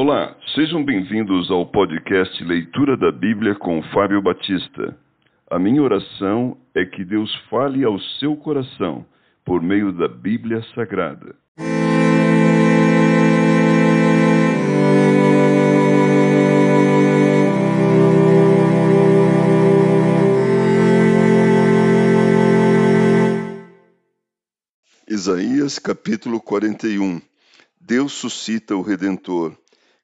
Olá, sejam bem-vindos ao podcast Leitura da Bíblia com Fábio Batista. A minha oração é que Deus fale ao seu coração por meio da Bíblia Sagrada. Isaías capítulo 41 Deus suscita o Redentor.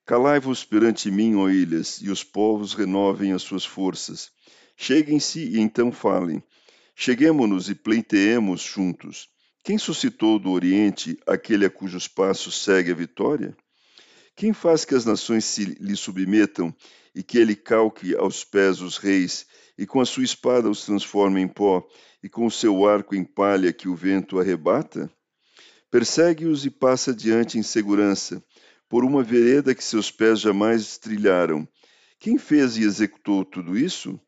Calai-vos perante mim, ó ilhas, e os povos renovem as suas forças. Cheguem-se e então falem. Cheguemo-nos e pleiteemos juntos. Quem suscitou do Oriente aquele a cujos passos segue a vitória? Quem faz que as nações se lhe submetam e que ele calque aos pés os reis e com a sua espada os transforme em pó e com o seu arco em palha que o vento arrebata? Persegue-os e passa adiante em segurança, por uma vereda que seus pés jamais trilharam. Quem fez e executou tudo isso?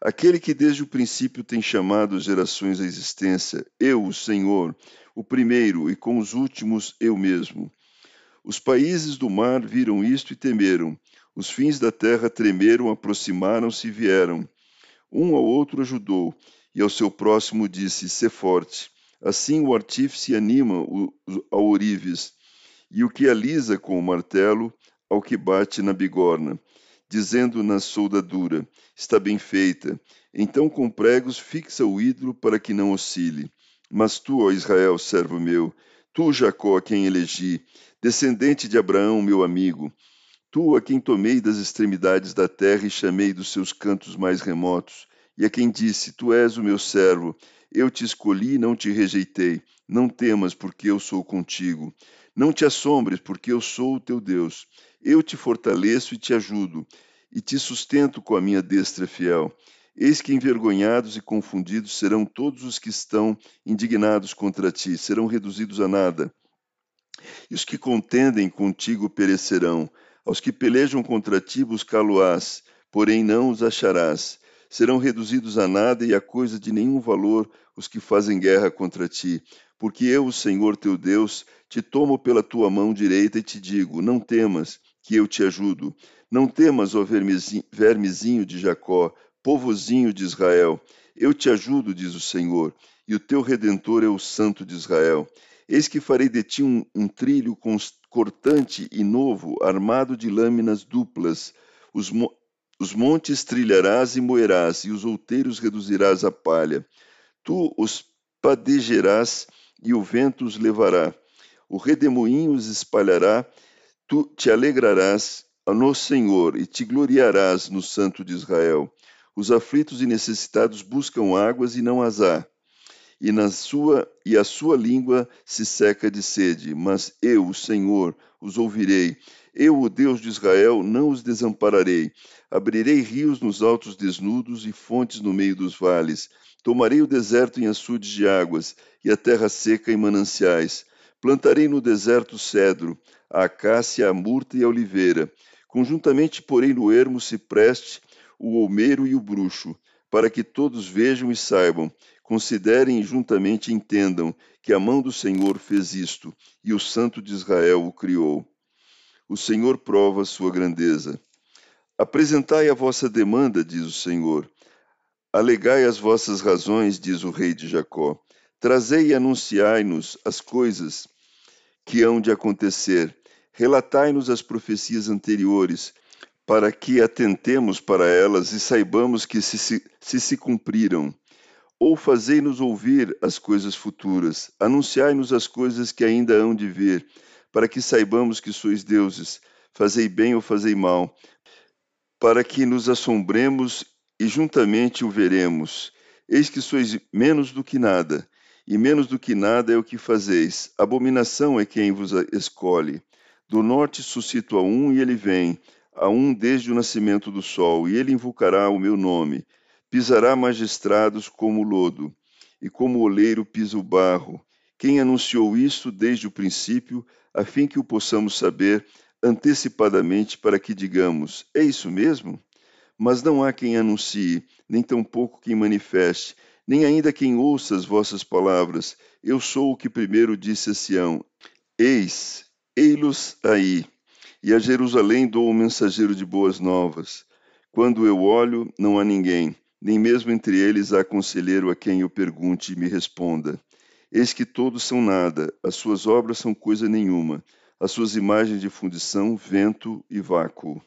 Aquele que desde o princípio tem chamado gerações à existência, eu, o Senhor, o primeiro, e com os últimos eu mesmo. Os países do mar viram isto e temeram. Os fins da terra tremeram, aproximaram-se e vieram. Um ao outro ajudou, e ao seu próximo disse: Sê forte. Assim o artífice anima ao ourives, e o que alisa com o martelo ao que bate na bigorna, dizendo na soldadura: Está bem feita. Então com pregos fixa o ídolo para que não oscile. Mas tu, ó Israel, servo meu, tu, Jacó, a quem elegi, descendente de Abraão, meu amigo, tu a quem tomei das extremidades da terra e chamei dos seus cantos mais remotos, e a quem disse: Tu és o meu servo, eu te escolhi e não te rejeitei. Não temas, porque eu sou contigo. Não te assombres, porque eu sou o teu Deus. Eu te fortaleço e te ajudo, e te sustento com a minha destra fiel. Eis que envergonhados e confundidos serão todos os que estão indignados contra ti, serão reduzidos a nada. E os que contendem contigo perecerão. Aos que pelejam contra ti buscá-lo-ás, porém não os acharás serão reduzidos a nada e a coisa de nenhum valor os que fazem guerra contra ti. Porque eu, o Senhor teu Deus, te tomo pela tua mão direita e te digo: Não temas, que eu te ajudo. Não temas, ó vermezinho de Jacó, povozinho de Israel. Eu te ajudo, diz o Senhor, e o teu redentor é o Santo de Israel. Eis que farei de ti um, um trilho cortante e novo, armado de lâminas duplas. Os, os montes trilharás e moerás, e os outeiros reduzirás a palha. Tu os padegerás, e o vento os levará. O redemoinho os espalhará, tu te alegrarás no Senhor, e te gloriarás no Santo de Israel. Os aflitos e necessitados buscam águas e não as há, e na sua e a sua língua se seca de sede, mas eu, o Senhor, os ouvirei eu, o Deus de Israel, não os desampararei. Abrirei rios nos altos desnudos e fontes no meio dos vales. Tomarei o deserto em açudes de águas e a terra seca em mananciais. Plantarei no deserto cedro, a acácia, a murta e a oliveira. Conjuntamente porei no ermo cipreste, o olmeiro e o bruxo, para que todos vejam e saibam, considerem e juntamente entendam que a mão do Senhor fez isto, e o Santo de Israel o criou o Senhor prova sua grandeza. Apresentai a vossa demanda, diz o Senhor. Alegai as vossas razões, diz o rei de Jacó. Trazei e anunciai-nos as coisas que hão de acontecer. Relatai-nos as profecias anteriores, para que atentemos para elas e saibamos que se se, se, se cumpriram. Ou fazei-nos ouvir as coisas futuras, anunciai-nos as coisas que ainda hão de vir para que saibamos que sois deuses, fazei bem ou fazei mal, para que nos assombremos e juntamente o veremos. Eis que sois menos do que nada, e menos do que nada é o que fazeis. Abominação é quem vos escolhe. Do norte suscito a um e ele vem, a um desde o nascimento do sol, e ele invocará o meu nome. Pisará magistrados como lodo, e como oleiro pisa o barro. Quem anunciou isso desde o princípio, a fim que o possamos saber antecipadamente para que digamos: é isso mesmo? Mas não há quem anuncie, nem tampouco quem manifeste, nem ainda quem ouça as vossas palavras. Eu sou o que primeiro disse a Sião: Eis, ei-los aí. E a Jerusalém dou o mensageiro de boas novas. Quando eu olho, não há ninguém, nem mesmo entre eles há conselheiro a quem eu pergunte e me responda. Eis que todos são nada, as suas obras são coisa nenhuma, as suas imagens de fundição, vento e vácuo.